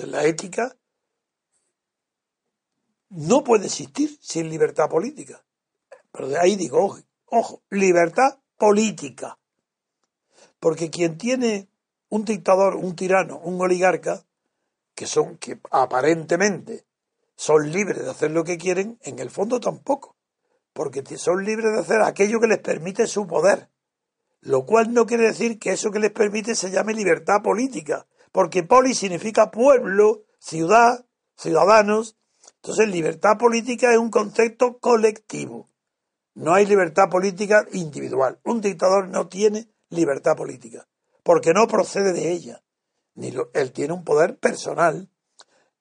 Ética no puede existir sin libertad política. Pero de ahí digo, ojo, ojo, libertad política. Porque quien tiene un dictador, un tirano, un oligarca, que son, que aparentemente son libres de hacer lo que quieren, en el fondo tampoco. Porque son libres de hacer aquello que les permite su poder. Lo cual no quiere decir que eso que les permite se llame libertad política, porque poli significa pueblo, ciudad, ciudadanos. Entonces, libertad política es un concepto colectivo. No hay libertad política individual. Un dictador no tiene libertad política, porque no procede de ella. Ni él tiene un poder personal,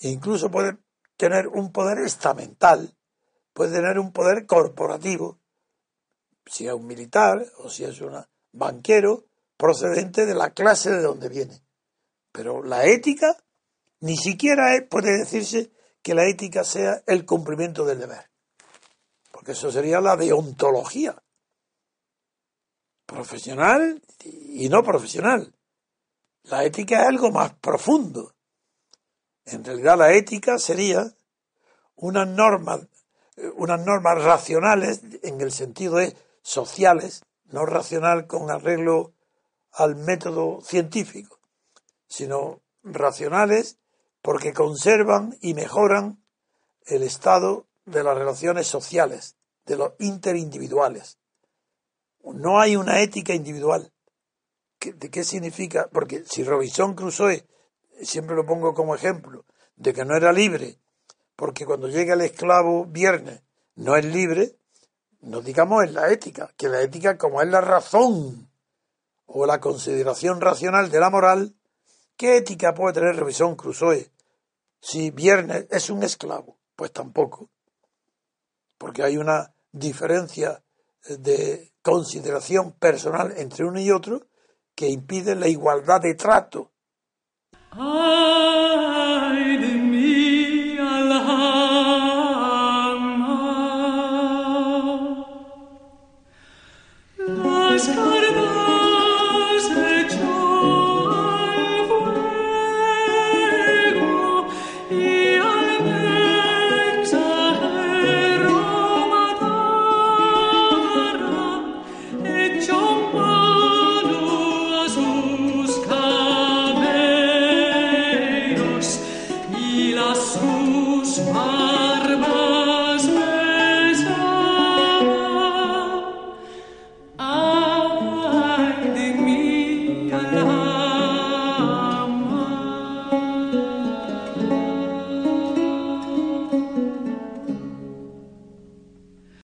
e incluso puede tener un poder estamental, puede tener un poder corporativo, si es un militar o si es un banquero procedente de la clase de donde viene. Pero la ética ni siquiera puede decirse que la ética sea el cumplimiento del deber, porque eso sería la deontología profesional y no profesional. La ética es algo más profundo. En realidad la ética sería unas normas, unas normas racionales en el sentido de sociales, no racional con arreglo al método científico, sino racionales porque conservan y mejoran el estado de las relaciones sociales, de los interindividuales. No hay una ética individual. ¿De qué significa? Porque si Robinson Crusoe, siempre lo pongo como ejemplo, de que no era libre, porque cuando llega el esclavo viernes no es libre, no digamos en la ética, que la ética como es la razón o la consideración racional de la moral, ¿Qué ética puede tener Robinson Crusoe si Viernes es un esclavo? Pues tampoco, porque hay una diferencia de consideración personal entre uno y otro que impide la igualdad de trato. Ah.